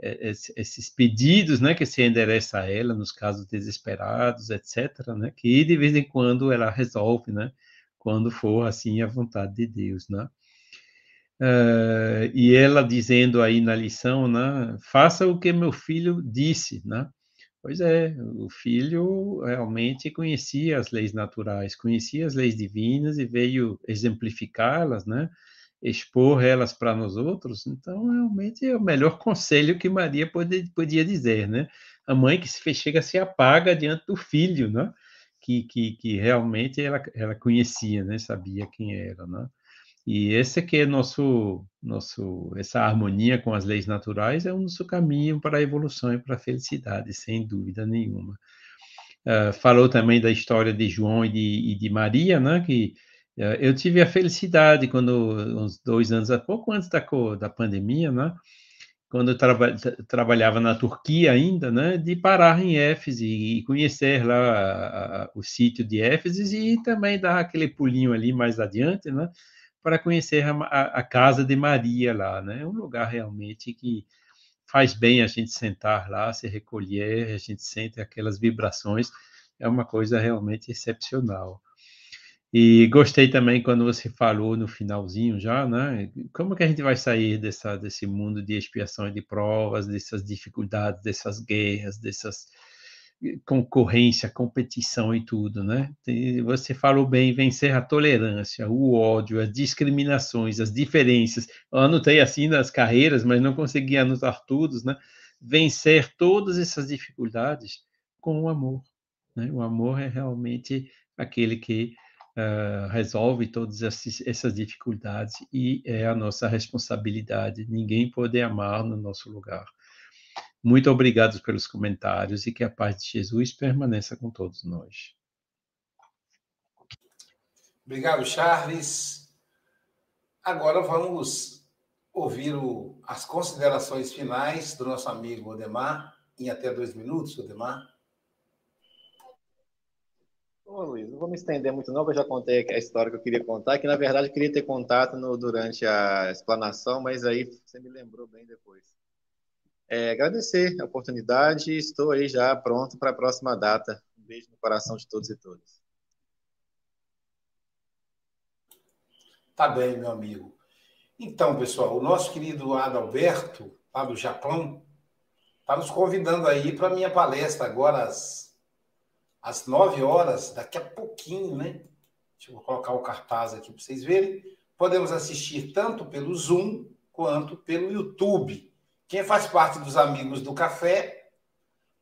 é, esses pedidos, né? Que se endereça a ela nos casos desesperados, etc., né? Que de vez em quando ela resolve, né? Quando for assim a vontade de Deus, né? Uh, e ela dizendo aí na lição, né? Faça o que meu filho disse, né? Pois é, o filho realmente conhecia as leis naturais, conhecia as leis divinas e veio exemplificá-las, né? expor elas para nós outros. Então, realmente é o melhor conselho que Maria pode, podia dizer, né? A mãe que se chega se apaga diante do filho, né? Que, que, que realmente ela, ela conhecia, né? Sabia quem era, né? E esse que é nosso, nosso, essa harmonia com as leis naturais é o nosso caminho para a evolução e para a felicidade, sem dúvida nenhuma. Uh, falou também da história de João e de, e de Maria, né? Que uh, eu tive a felicidade quando uns dois anos, pouco antes da, da pandemia, né? Quando traba, trabalhava na Turquia ainda, né? De parar em Éfeso e conhecer lá a, a, o sítio de Éfeso e também dar aquele pulinho ali mais adiante, né? para conhecer a, a, casa de Maria lá, né? É um lugar realmente que faz bem a gente sentar lá, se recolher, a gente sente aquelas vibrações, é uma coisa realmente excepcional. E gostei também quando você falou no finalzinho já, né? Como que a gente vai sair dessa, desse mundo de expiação e de provas, dessas dificuldades, dessas guerras, dessas concorrência, competição e tudo, né? Você falou bem, vencer a tolerância, o ódio, as discriminações, as diferenças. Eu anotei assim nas carreiras, mas não consegui anotar todos, né? Vencer todas essas dificuldades com o amor. Né? O amor é realmente aquele que uh, resolve todas essas dificuldades e é a nossa responsabilidade. Ninguém pode amar no nosso lugar. Muito obrigado pelos comentários e que a paz de Jesus permaneça com todos nós. Obrigado, Charles. Agora vamos ouvir o, as considerações finais do nosso amigo Odemar, em até dois minutos, Odemar. Ô, Luiz, não vou me estender muito não, porque eu já contei a história que eu queria contar, que na verdade eu queria ter contato no, durante a explanação, mas aí você me lembrou bem depois. É, agradecer a oportunidade estou aí já pronto para a próxima data. Um beijo no coração de todos e todas. Tá bem, meu amigo. Então, pessoal, o nosso querido Adalberto, lá do Japão, está nos convidando aí para a minha palestra agora às, às 9 horas, daqui a pouquinho, né? Deixa eu colocar o cartaz aqui para vocês verem. Podemos assistir tanto pelo Zoom quanto pelo YouTube. Quem faz parte dos amigos do café,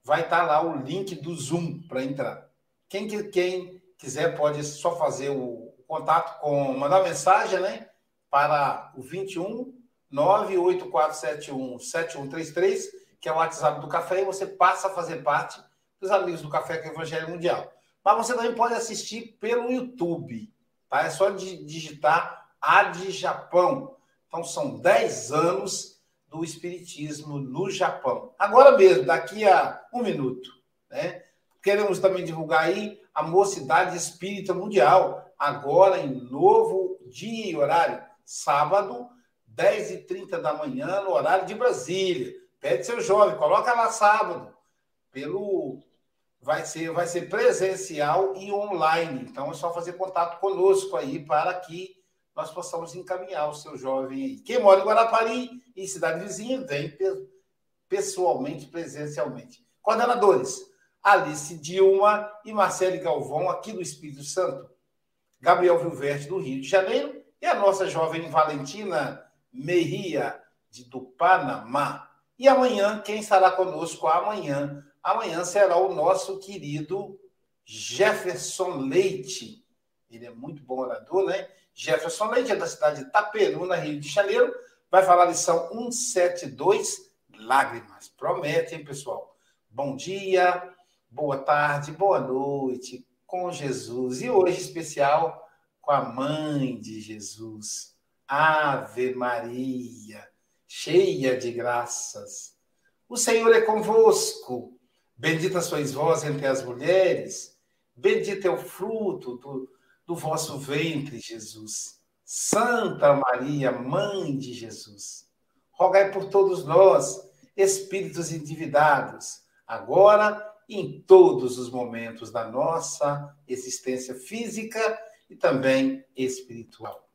vai estar lá o link do Zoom para entrar. Quem, quem quiser pode só fazer o contato com, mandar mensagem, né? Para o 21 98471 7133, que é o WhatsApp do café, e você passa a fazer parte dos amigos do Café com Evangelho Mundial. Mas você também pode assistir pelo YouTube, tá? É só digitar AD Japão. Então são 10 anos do Espiritismo no Japão. Agora mesmo, daqui a um minuto. Né? Queremos também divulgar aí a Mocidade Espírita Mundial, agora em novo dia e horário, sábado, 10h30 da manhã, no horário de Brasília. Pede seu jovem, coloca lá sábado, pelo vai ser, vai ser presencial e online. Então é só fazer contato conosco aí para que nós possamos encaminhar o seu jovem aí. Quem mora em Guarapari e cidade vizinha, vem pessoalmente, presencialmente. Coordenadores, Alice Dilma e Marcele Galvão, aqui do Espírito Santo. Gabriel Vilverte, do Rio de Janeiro. E a nossa jovem Valentina Merria, de do Panamá. E amanhã, quem estará conosco amanhã? Amanhã será o nosso querido Jefferson Leite. Ele é muito bom orador, né? Jefferson Leite é da cidade de Itaperuna, Rio de Janeiro. Vai falar lição 172, Lágrimas. Promete, hein, pessoal? Bom dia, boa tarde, boa noite com Jesus. E hoje especial com a mãe de Jesus. Ave Maria, cheia de graças. O Senhor é convosco. Bendita sois vós entre as mulheres. Bendito é o fruto do do vosso ventre, Jesus. Santa Maria, Mãe de Jesus, rogai por todos nós, espíritos endividados, agora e em todos os momentos da nossa existência física e também espiritual.